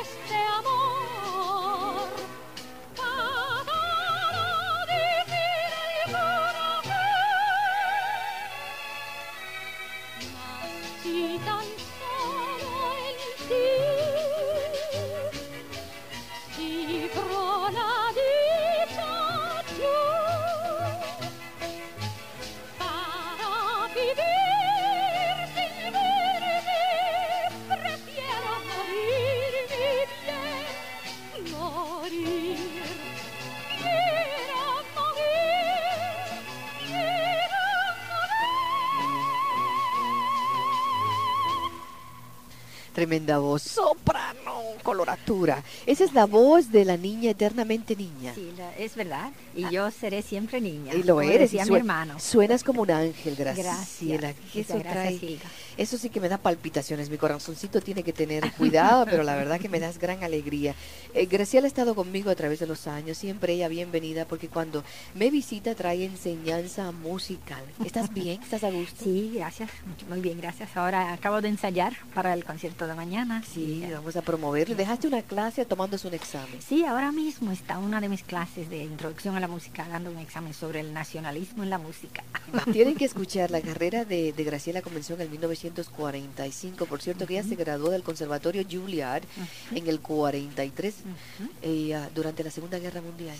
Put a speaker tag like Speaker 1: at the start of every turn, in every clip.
Speaker 1: Este Tremenda voz, soprano, coloratura. Esa es la voz de la niña eternamente niña.
Speaker 2: Sí, es verdad. Y ah. yo seré siempre niña.
Speaker 1: Y lo eres.
Speaker 2: Y mi hermano.
Speaker 1: Suenas como un ángel, gracias.
Speaker 2: Gracias.
Speaker 1: Eso gracias, eso sí que me da palpitaciones. Mi corazoncito tiene que tener cuidado, pero la verdad que me das gran alegría. Eh, Graciela ha estado conmigo a través de los años. Siempre ella bienvenida porque cuando me visita trae enseñanza musical. ¿Estás bien? ¿Estás a gusto?
Speaker 2: Sí, gracias. Muy bien, gracias. Ahora acabo de ensayar para el concierto de mañana.
Speaker 1: Sí, vamos a promoverlo. ¿Dejaste una clase tomándose un examen?
Speaker 2: Sí, ahora mismo está una de mis clases de introducción a la música dando un examen sobre el nacionalismo en la música.
Speaker 1: Tienen que escuchar la carrera de, de Graciela comenzó en el 1900 1945. Por cierto, que ella se graduó del Conservatorio Juilliard en el 43 eh, ah, durante la Segunda Guerra Mundial.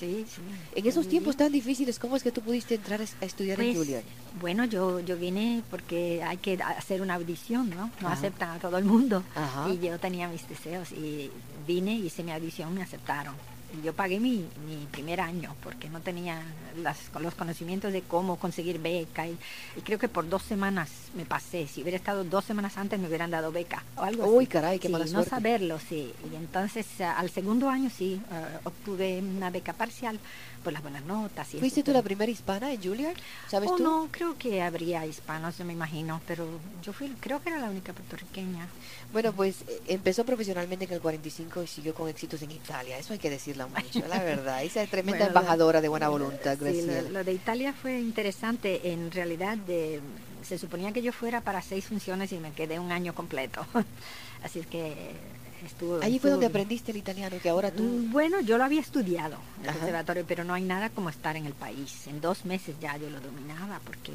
Speaker 1: En esos tiempos tan difíciles, ¿cómo es que tú pudiste entrar a estudiar en pues, Juilliard?
Speaker 2: Bueno, yo, yo vine porque hay que hacer una audición, ¿no? No aceptan a todo el mundo. Y yo tenía mis deseos y vine, hice mi audición, me aceptaron yo pagué mi, mi, primer año porque no tenía las, los conocimientos de cómo conseguir beca y, creo que por dos semanas me pasé. Si hubiera estado dos semanas antes me hubieran dado beca o algo
Speaker 1: Uy, caray, qué mala
Speaker 2: No saberlo, sí. Y entonces al segundo año sí eh, obtuve una beca parcial por las buenas notas. Y
Speaker 1: ¿Fuiste tú la primera hispana en Juilliard? ¿Sabes
Speaker 2: oh,
Speaker 1: tú?
Speaker 2: No, creo que habría hispanos, yo me imagino, pero yo fui, creo que era la única puertorriqueña.
Speaker 1: Bueno, pues eh, empezó profesionalmente en el 45 y siguió con éxitos en Italia. Eso hay que decirlo mucho, la verdad. Esa es tremenda embajadora de buena voluntad.
Speaker 2: Sí, lo, de Italia fue interesante. En realidad, de, se suponía que yo fuera para seis funciones y me quedé un año completo. Así es que Estuvo,
Speaker 1: Allí fue donde aprendiste el italiano, que ahora tú...
Speaker 2: Mm, bueno, yo lo había estudiado en el conservatorio, pero no hay nada como estar en el país. En dos meses ya yo lo dominaba, porque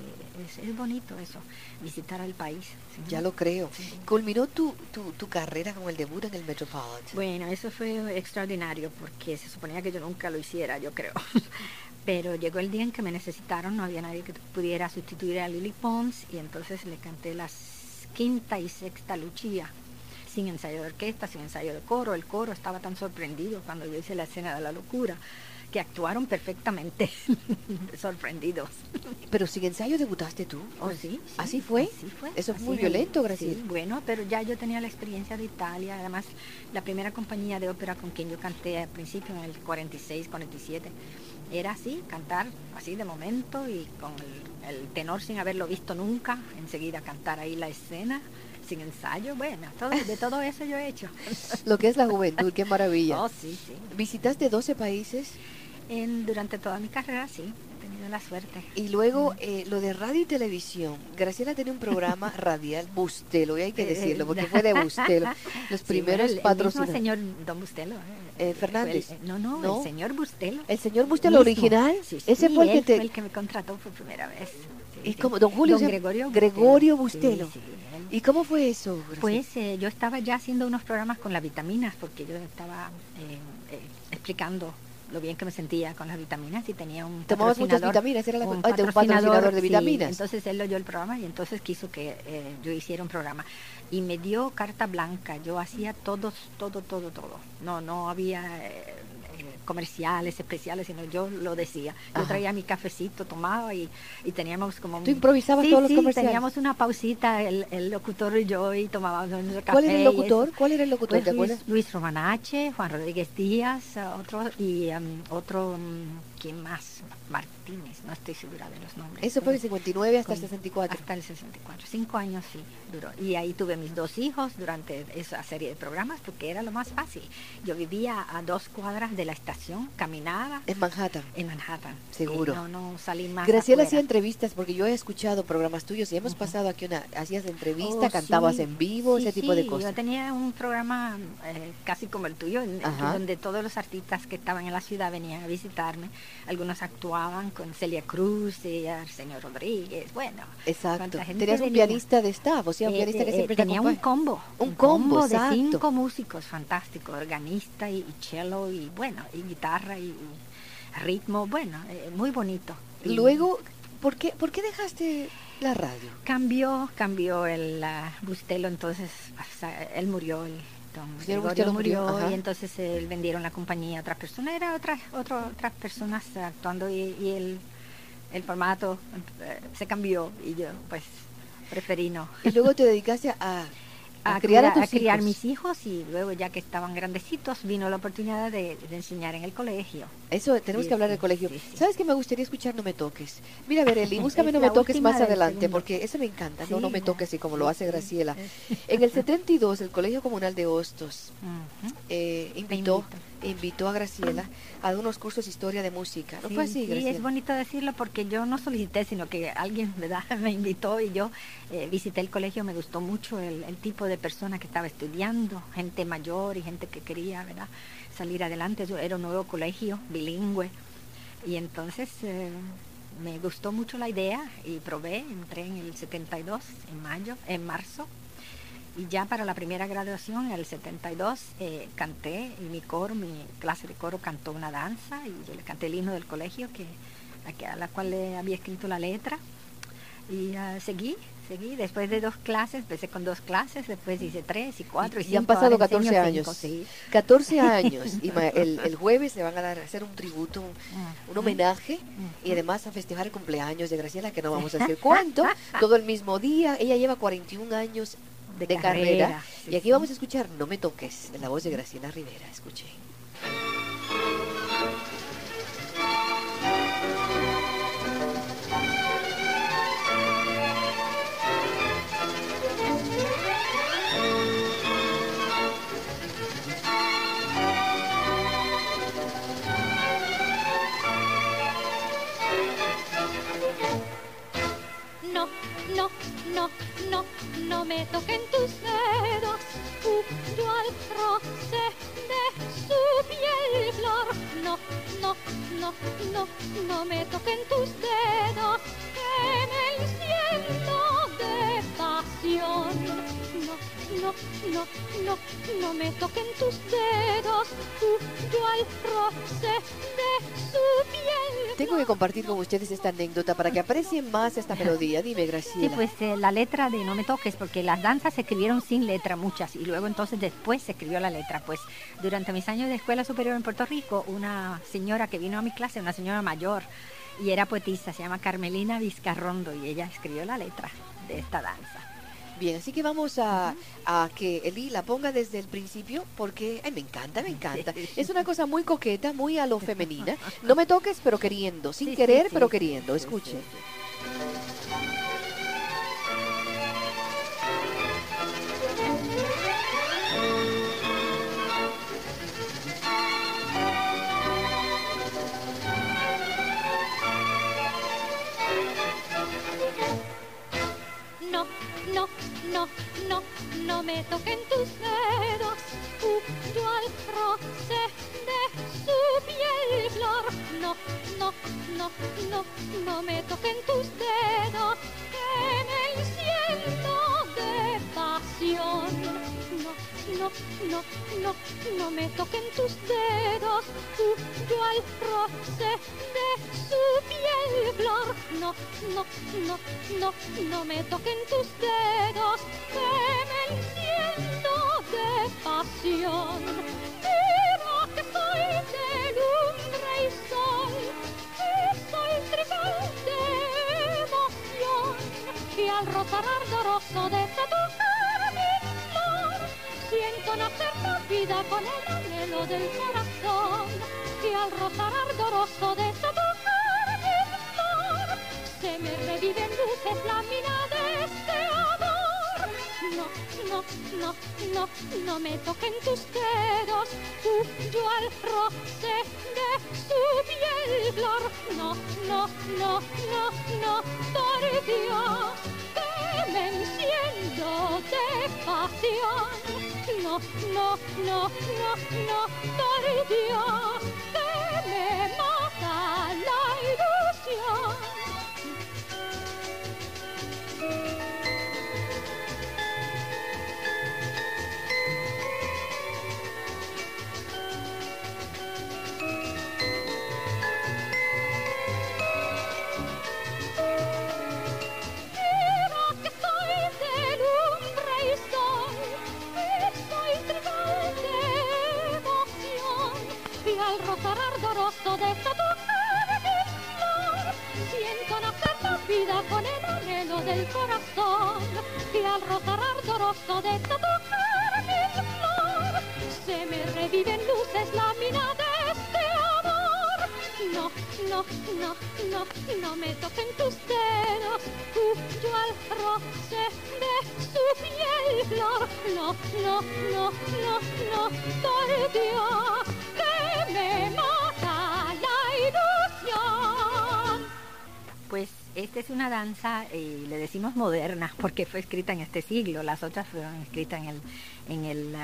Speaker 2: es, bonito eso, visitar al país.
Speaker 1: Ya lo creo. ¿Culminó tu, tu, tu, carrera con el debut en el Metropolitan?
Speaker 2: Bueno, eso fue extraordinario, porque se suponía que yo nunca lo hiciera, yo creo. pero llegó el día en que me necesitaron, no había nadie que pudiera sustituir a Lily Pons, y entonces le canté la quinta y sexta Lucia sin ensayo de orquesta, sin ensayo de coro. El coro estaba tan sorprendido cuando yo hice la escena de la locura que actuaron perfectamente sorprendidos.
Speaker 1: Pero sin ensayo debutaste tú.
Speaker 2: Oh, sí,
Speaker 1: ¿Así fue?
Speaker 2: Así fue.
Speaker 1: Eso fue muy violento, Graciela.
Speaker 2: bueno, pero ya yo tenía la experiencia de Italia. Además, la primera compañía de ópera con quien yo canté al principio, en el 46, 47, era así, cantar así de momento y con el tenor sin haberlo visto nunca, enseguida cantar ahí la escena sin ensayo, bueno, todo, de todo eso yo he hecho.
Speaker 1: Lo que es la juventud, qué maravilla.
Speaker 2: Oh, sí, sí.
Speaker 1: ¿Visitaste 12 países?
Speaker 2: En, durante toda mi carrera, sí, he tenido la suerte.
Speaker 1: Y luego eh, lo de radio y televisión. Graciela tenía un programa radial, Bustelo, y hay que
Speaker 2: Eh,
Speaker 1: decirlo, porque fue de Bustelo. Los
Speaker 2: Sí,
Speaker 1: primeros
Speaker 2: el- el mismo
Speaker 1: patrocinadores.
Speaker 2: señor Don Bustelo. eh,
Speaker 1: Eh, Fernández.
Speaker 2: el- no, no,
Speaker 1: ¿No?
Speaker 2: el señor Bustelo.
Speaker 1: El señor Bustelo
Speaker 2: mismo.
Speaker 1: original,
Speaker 2: Sí,
Speaker 1: ese
Speaker 2: sí,
Speaker 1: fue el que te...
Speaker 2: fue el que me contrató por primera vez. Sí,
Speaker 1: ¿Y
Speaker 2: sí.
Speaker 1: cómo? Don Julio se-
Speaker 2: Gregorio
Speaker 1: Gregorio
Speaker 2: Bustelo.
Speaker 1: ¿Y cómo fue eso?
Speaker 2: Pues eh, yo estaba ya haciendo unos programas con las vitaminas porque yo estaba eh, eh, explicando lo bien que me sentía con las vitaminas y tenía un
Speaker 1: ¿Tomabas muchas
Speaker 2: patrocinador-
Speaker 1: vitaminas? ¿Era la- ah, de un patrocinador de
Speaker 2: sí,
Speaker 1: vitaminas?
Speaker 2: entonces él oyó el programa y entonces quiso que eh, yo hiciera un programa y me dio carta blanca. Yo hacía todo, todo, todo, todo. No, no había eh, comerciales especiales, sino yo lo decía. Yo
Speaker 1: Ajá.
Speaker 2: traía mi cafecito, tomaba y, y teníamos como
Speaker 1: ¿Tú improvisabas
Speaker 2: sí,
Speaker 1: todos los
Speaker 2: sí,
Speaker 1: comerciales?
Speaker 2: teníamos una pausita, el, el locutor y yo, y tomábamos nuestro café.
Speaker 1: ¿Cuál era el locutor? ¿Cuál era el locutor?
Speaker 2: Pues
Speaker 1: ¿Te
Speaker 2: Luis? Luis Romanache, Juan Rodríguez Díaz, eh, otro, y em, otro, mm, ¿quién más? Martínez, no estoy segura de los nombres.
Speaker 1: Eso fue del
Speaker 2: pero
Speaker 1: 59 hasta el
Speaker 2: con-
Speaker 1: 64.
Speaker 2: Hasta el 64, cinco años sí duró. Y ahí tuve mis dos hijos durante esa serie de programas porque era lo más fácil. Yo vivía a dos cuadras de la estación, caminaba
Speaker 1: En Manhattan.
Speaker 2: en Manhattan.
Speaker 1: Seguro.
Speaker 2: Y no, no salí más.
Speaker 1: Graciela hacía entrevistas porque yo he escuchado programas tuyos y hemos pasado aquí una hacías entrevista,
Speaker 2: Oh,
Speaker 1: cantabas
Speaker 2: sí.
Speaker 1: en vivo,
Speaker 2: Sí,
Speaker 1: ese tipo de cosas.
Speaker 2: Yo tenía un programa eh, casi como el tuyo, en- donde todos los artistas que estaban en la ciudad venían a visitarme. Algunos actuaban con Celia Cruz y Arsenio Rodríguez. Bueno,
Speaker 1: Exacto. Tenías un
Speaker 2: venía.
Speaker 1: pianista de staff, o sea, un
Speaker 2: Eh,
Speaker 1: pianista que
Speaker 2: eh,
Speaker 1: siempre te
Speaker 2: tenía un combo.
Speaker 1: Un combo,
Speaker 2: de
Speaker 1: exacto.
Speaker 2: cinco músicos fantásticos, organista y, y cello y bueno, y guitarra y, y ritmo, bueno, eh, muy bonito. Y
Speaker 1: Luego, ¿por qué, ¿por qué dejaste la radio?
Speaker 2: cambió, cambió el ah, Bustelo, entonces o sea, él murió, el Gregorio
Speaker 1: murió,
Speaker 2: y entonces él vendieron la compañía a otra persona, era otra, otro- otras personas actuando y, y el, el formato eh, se cambió y yo pues preferí no.
Speaker 1: Y luego te dedicaste a, a,
Speaker 2: a
Speaker 1: criar a tus
Speaker 2: criar
Speaker 1: hijos.
Speaker 2: mis hijos y luego ya que estaban grandecitos vino la oportunidad de, de enseñar en el colegio.
Speaker 1: Eso, tenemos
Speaker 2: Sí,
Speaker 1: que hablar del colegio.
Speaker 2: sí, sí.
Speaker 1: ¿Sabes qué me gustaría escuchar? No me toques. Mira, Bereli, búscame No me toques más
Speaker 2: del
Speaker 1: adelante,
Speaker 2: segundo.
Speaker 1: porque eso me encanta. no, no me toques, y como lo hace. Graciela. En el 72, el Colegio Comunal de Hostos eh, invitó,
Speaker 2: invito.
Speaker 1: Invitó a Graciela a dar unos cursos de historia de música. ¿No
Speaker 2: Sí,
Speaker 1: fue así,
Speaker 2: sí,
Speaker 1: Graciela?
Speaker 2: es bonito decirlo porque yo no solicité, sino que alguien ¿verdad? me invitó y yo eh, visité el colegio, me gustó mucho el, el tipo de persona que estaba estudiando, gente mayor y gente que quería ¿verdad? salir adelante. Yo era un nuevo colegio, bilingüe, y entonces eh, me gustó mucho la idea y probé, entré en el 72, en mayo, en marzo, y ya para la primera graduación, en el 72, eh, canté y mi coro, mi clase de coro cantó una danza y yo le canté el himno del colegio que, a, la cual le había escrito la letra. Y ah, seguí, seguí. Después de dos clases, empecé con dos clases, después hice tres y cuatro y,
Speaker 1: Y han
Speaker 2: cinco,
Speaker 1: pasado
Speaker 2: ahora enseño
Speaker 1: 14
Speaker 2: cinco,
Speaker 1: años.
Speaker 2: sí.
Speaker 1: 14 años. Y el, el jueves le van a dar a hacer un tributo, un, un
Speaker 2: Ujú.
Speaker 1: homenaje y además a festejar el cumpleaños de Graciela, que no vamos a decir cuánto, todo el mismo día. Ella lleva 41 años de,
Speaker 2: De
Speaker 1: carrera.
Speaker 2: carrera, sí,
Speaker 1: y aquí
Speaker 2: sí.
Speaker 1: vamos a escuchar No me toques, en la voz de Graciela Rivera. Escuche.
Speaker 3: No, no, no, me toquen tus dedos, junto al roce de su piel flor. No, no, no, no, no me toquen tus dedos, que me enciendo de pasión. No, no, no, no, me toquen tus dedos, junto al roce de su piel
Speaker 1: Tengo que compartir con ustedes esta anécdota para que aprecien más esta melodía. Dime,
Speaker 2: Sí,
Speaker 1: Graciela.
Speaker 2: pues eh, la letra de No me toques, porque las danzas se escribieron sin letra muchas y luego entonces después se escribió la letra. Pues durante mis años de escuela superior en Puerto Rico, una señora que vino a mi clase, una señora mayor y era poetisa, se llama Carmelina Vizcarrondo y ella escribió la letra de esta danza.
Speaker 1: Bien, así que vamos a, a que Eli la ponga desde el principio porque ay, me encanta, me encanta. Es una cosa muy coqueta, muy a lo femenina. No me toques, pero queriendo, sin
Speaker 2: Sí,
Speaker 1: querer,
Speaker 2: sí,
Speaker 1: pero
Speaker 2: sí,
Speaker 1: queriendo. Escuche.
Speaker 2: No me toquen tus dedos. Huyo al roce de su piel flor. No, no, no, no, no me toquen tus dedos. Que me enciendo de pasión. No, no, no, no, no me toquen tus dedos. Huyo al roce de su piel flor. No, no, no, no, no me toquen tus dedos. Que me enciendo de pasión. Mira que soy de lumbre y sol. Y soy trigal de emoción. Y al rozar ardoroso de tu carmín flor, siento nacer la vida con el anhelo del corazón. Y al rozar ardoroso de tu carmín flor, se me reviven luces la no, no, no, me toquen tus dedos, huyo al roce de su piel flor. No, no, no, no, no, por Dios, que me enciendo de pasión. No, no, no, no, no, por Dios, tu carmín flor, siento nacer la vida con el anhelo del corazón, y al rozar ardoroso de esta tu carmín flor, se me reviven luces la mina de este amor. No, no, no, no, no me toquen tus dedos, huyo al roce de su piel flor. No, no, no, no, no, por Dios, que me
Speaker 4: esta es una danza, eh, le decimos moderna, porque fue escrita en este siglo, las otras fueron escritas en el,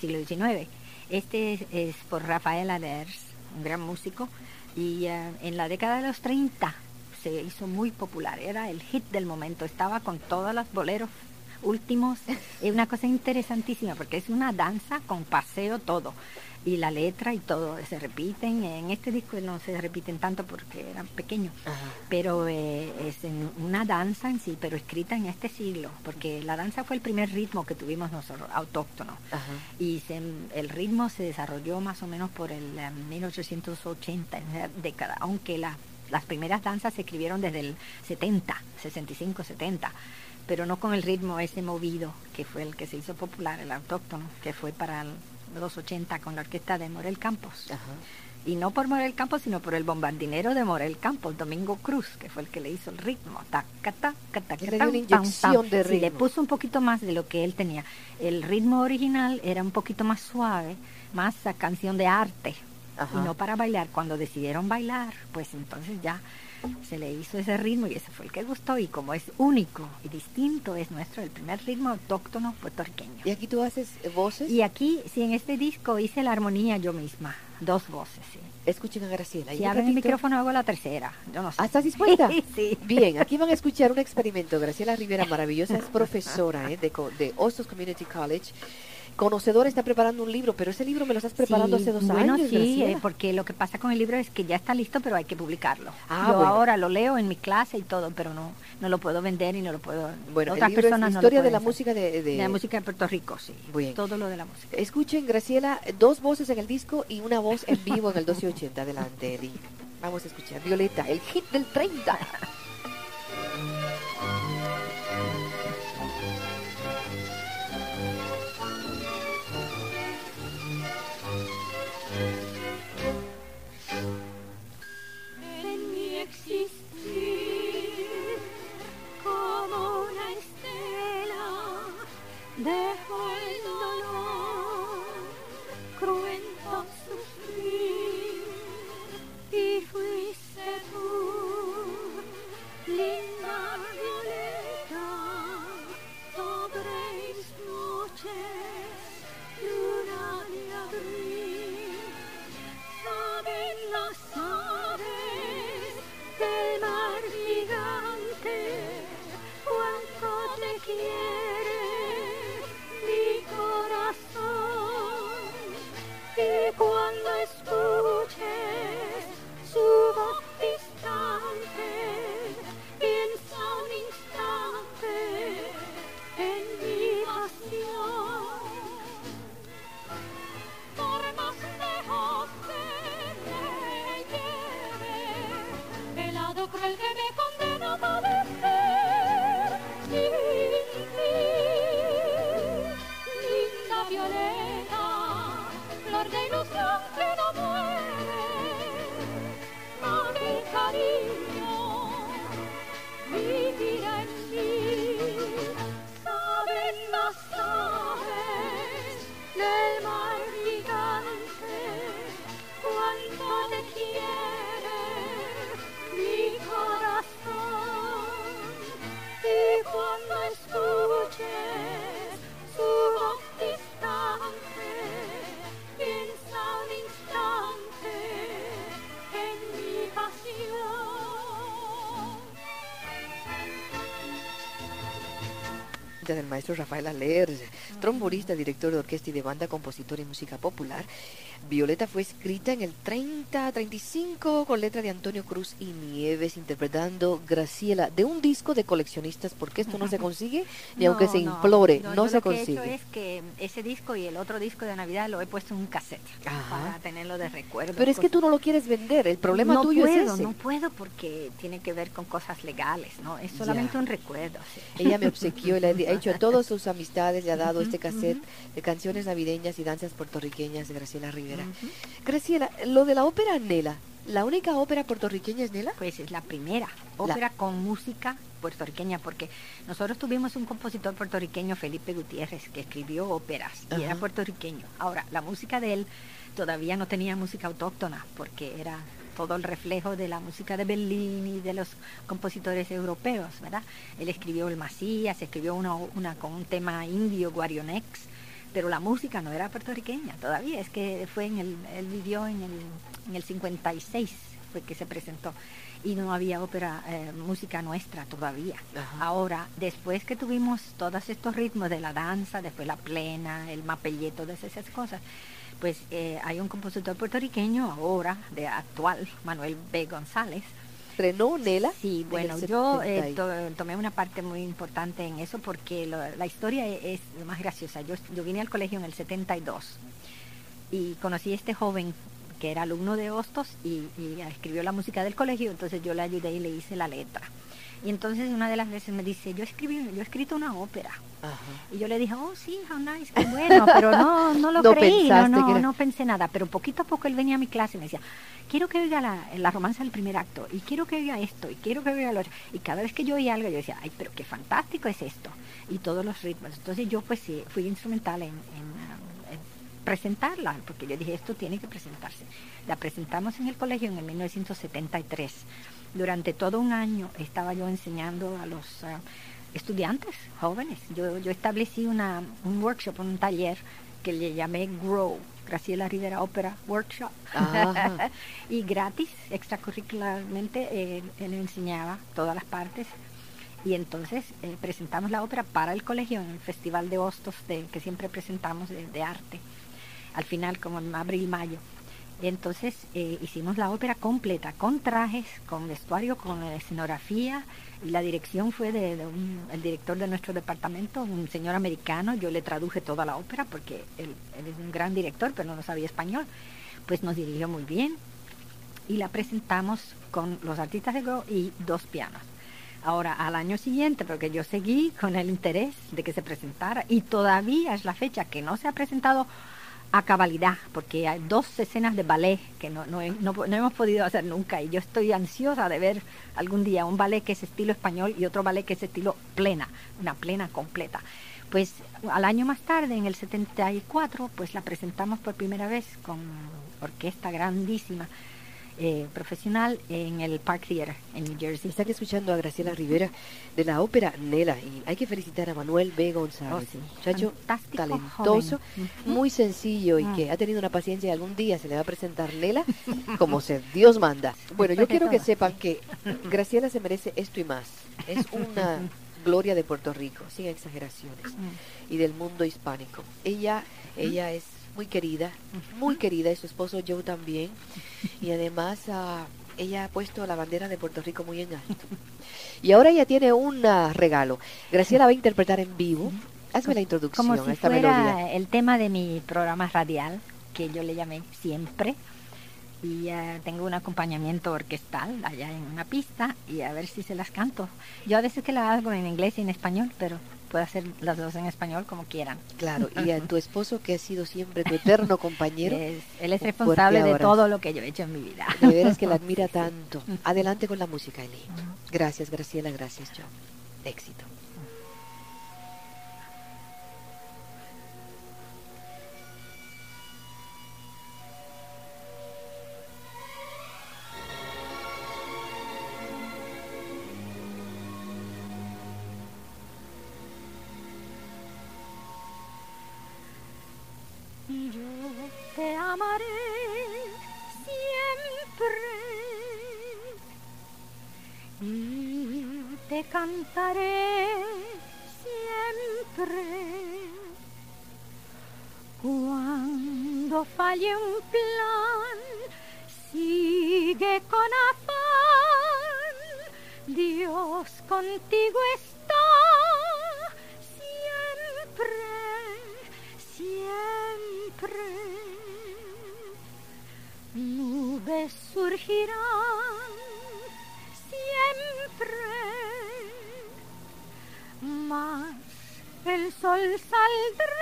Speaker 4: siglo XIX. Este es, es por Rafael Aders, un gran músico, y eh, en la década de los 30 se hizo muy popular, era el hit del momento, estaba con todos los boleros últimos, es una cosa interesantísima, porque es una danza con paseo todo, y la letra y todo se repiten, en este disco no se repiten tanto porque eran pequeños, pero eh, es en una danza en sí, pero escrita en este siglo, porque la danza fue el primer ritmo que tuvimos nosotros, autóctono.
Speaker 1: Ajá.
Speaker 4: Y se- el ritmo se desarrolló más o menos por el eh, 1880, en esa década, aunque la- las primeras danzas se escribieron desde el 70, 65, 70, pero no con el ritmo ese movido que fue el que se hizo popular, el autóctono, que fue para el- los 80 con la orquesta de Morel Campos.
Speaker 1: Ajá.
Speaker 4: Y no por Morel Campos, sino por el bombardinero de Morel Campos, Domingo Cruz, que fue el que le hizo el ritmo. Taca,
Speaker 1: Le
Speaker 4: puso un poquito más de lo que él tenía. El ritmo original era un poquito más suave, más a canción de arte.
Speaker 1: Ajá.
Speaker 4: Y no para bailar. Cuando decidieron bailar, pues entonces ya se le hizo ese ritmo y ese fue el que gustó. Y como es único y distinto, es nuestro, el primer ritmo autóctono puertorriqueño.
Speaker 1: Y aquí tú haces eh, voces.
Speaker 4: Y aquí, sí, en este disco hice la armonía yo misma, dos voces, sí.
Speaker 1: Escuchen a Graciela. y
Speaker 4: Si
Speaker 1: un
Speaker 4: abren el micrófono hago la tercera, yo no sé.
Speaker 1: ¿Ah, ¿Estás dispuesta?
Speaker 4: sí.
Speaker 1: Bien, aquí van a escuchar un experimento. Graciela Rivera, maravillosa, es profesora ¿eh? de, de Hostos Community College. Conocedora está preparando un libro, pero ese libro me lo estás preparando
Speaker 4: Sí,
Speaker 1: hace dos
Speaker 4: bueno,
Speaker 1: años.
Speaker 4: sí, eh, porque lo que pasa con el libro es que ya está listo, pero hay que publicarlo.
Speaker 1: Ah,
Speaker 4: Yo
Speaker 1: bueno.
Speaker 4: ahora lo leo en mi clase y todo, pero no no lo puedo vender y no lo puedo.
Speaker 1: Bueno, el
Speaker 4: otras
Speaker 1: es
Speaker 4: no lo
Speaker 1: Historia de la
Speaker 4: hacer.
Speaker 1: música de... de-
Speaker 4: De la música de Puerto Rico, sí.
Speaker 1: Bien.
Speaker 4: Todo lo de la música.
Speaker 1: Escuchen, Graciela, dos voces en el disco y una voz en vivo en el 1280. Adelante, Eddie. Vamos a escuchar. Violeta, el hit del 30.
Speaker 2: There cruel que me.
Speaker 1: Maestro Rafael Aler, trombonista, director de orquesta y de banda, compositor y música popular. Violeta fue escrita en el 30-35 con letra de Antonio Cruz y Nieves, interpretando Graciela de un disco de coleccionistas, porque esto no se consigue ni aunque se
Speaker 2: No,
Speaker 1: implore, no,
Speaker 2: yo
Speaker 1: se
Speaker 2: lo que he
Speaker 1: consigue.
Speaker 2: hecho es que ese disco y el otro disco de Navidad lo he puesto en un cassette
Speaker 1: Ajá.
Speaker 2: para tenerlo de recuerdo.
Speaker 1: Pero es que tú no lo quieres vender, el problema
Speaker 2: no
Speaker 1: tuyo
Speaker 2: puedo,
Speaker 1: es ese.
Speaker 2: No puedo porque tiene que ver con cosas legales, ¿no? Es solamente
Speaker 1: Ya.
Speaker 2: un recuerdo. sí.
Speaker 1: Ella me obsequió, le ha hecho a todas sus amistades, le ha dado este cassette de canciones navideñas y danzas puertorriqueñas de Graciela Rivera. Graciela, lo de la ópera Nela, ¿la única ópera puertorriqueña es Nela?
Speaker 2: Pues es la primera ópera con música puertorriqueña, porque nosotros tuvimos un compositor puertorriqueño, Felipe Gutiérrez, que escribió óperas y era puertorriqueño. Ahora, la música de él todavía no tenía música autóctona, porque era todo el reflejo de la música de Bellini, de los compositores europeos, ¿verdad? Él escribió el Macías, escribió una, una con un tema indio, Guarionex, pero la música no era puertorriqueña todavía, es que fue en el, él vivió en el, en el 56, fue que se presentó, y no había ópera, eh, música nuestra todavía.
Speaker 1: Ajá.
Speaker 2: Ahora, después que tuvimos todos estos ritmos de la danza, después la plena, el mapelleto, todas esas cosas, pues eh, hay un compositor puertorriqueño ahora, de actual, Manuel B. González,
Speaker 1: Estrenó Nela.
Speaker 2: Sí,
Speaker 1: en
Speaker 2: bueno, yo eh,
Speaker 1: 70 y-
Speaker 2: to- tomé una parte muy importante en eso porque lo- la historia e- es, lo más graciosa. Yo, yo vine al colegio en el 72 y conocí a este joven que era alumno de Hostos y, y escribió la música del colegio, entonces yo le ayudé y le hice la letra. Y entonces una de las veces me dice, yo escribí, yo he escrito una ópera.
Speaker 1: Ajá.
Speaker 2: Y yo le dije, oh sí, how nice, qué bueno, pero no, no lo
Speaker 1: No
Speaker 2: creí, no, no,
Speaker 1: era-
Speaker 2: no pensé nada. Pero poquito a poco él venía a mi clase y me decía, quiero que oiga la, la romanza del primer acto, y quiero que oiga esto, y quiero que oiga lo otro. Y cada vez que yo oía algo, yo decía, ay, pero qué fantástico es esto. Y todos los ritmos. Entonces yo pues sí, fui instrumental en, en, en presentarla, porque yo dije, esto tiene que presentarse. La presentamos en el colegio en el 1973. Durante todo un año estaba yo enseñando a los ah, estudiantes jóvenes. Yo, yo establecí una, un workshop, un taller que le llamé Grow, Graciela Rivera Opera Workshop. Y gratis, extracurricularmente, eh, él enseñaba todas las partes. Y entonces eh, presentamos la ópera para el colegio en el Festival de Hostos de, que siempre presentamos de, de arte, al final como en abril-mayo. Entonces eh, hicimos la ópera completa, con trajes, con vestuario, con escenografía, y la dirección fue de, director de nuestro departamento, un señor americano, yo le traduje toda la ópera porque él, él es un gran director, pero no sabía español, pues nos dirigió muy bien. Y la presentamos con los artistas de Go y dos pianos. Ahora, al año siguiente, porque yo seguí con el interés de que se presentara y todavía es la fecha que no se ha presentado a cabalidad, porque hay dos escenas de ballet que no, no, no no hemos podido hacer nunca y yo estoy ansiosa de ver algún día un ballet que es estilo español y otro ballet que es estilo plena, una plena completa. Pues al año más tarde, en el 74, pues la presentamos por primera vez con orquesta grandísima, eh, profesional, en el Park Theater en New Jersey.
Speaker 1: Están escuchando a Graciela Rivera de la ópera Nela y hay que felicitar a Manuel B. González,
Speaker 2: Oh, sí.
Speaker 1: muchacho
Speaker 2: Fantástico
Speaker 1: talentoso,
Speaker 2: joven.
Speaker 1: Muy sencillo y
Speaker 2: Mm.
Speaker 1: que ha tenido una paciencia y algún día se le va a presentar Nela como se Dios manda. Bueno, yo
Speaker 2: Después
Speaker 1: quiero que sepan
Speaker 2: sí.
Speaker 1: que Graciela se merece esto y más. Es una gloria de Puerto Rico, sin exageraciones,
Speaker 2: Mm.
Speaker 1: y del mundo hispánico. Ella, ella es muy querida, muy querida, y su esposo Joe también, y además ah, ella ha puesto la bandera de Puerto Rico muy en alto. Y ahora ella tiene un ah, regalo. Graciela va a interpretar en vivo. Hazme la introducción
Speaker 2: Como
Speaker 1: a
Speaker 2: si
Speaker 1: esta
Speaker 2: fuera
Speaker 1: melodía.
Speaker 2: el tema de mi programa radial, que yo le llamé Siempre. Y eh, tengo un acompañamiento orquestal allá en una pista y a ver si se las canto. Yo a veces que la hago en inglés y en español, pero puedo hacer las dos en español como quieran.
Speaker 1: Claro, y a tu esposo que ha sido siempre tu eterno compañero.
Speaker 2: Es- él es responsable de todo lo que yo he hecho en mi vida.
Speaker 1: De veras que la admira tanto. Adelante con la música, Eli. Gracias, Graciela, gracias, Joe. Éxito.
Speaker 3: cantaré
Speaker 2: siempre. Cuando falle un plan, sigue con afán. Dios contigo es el.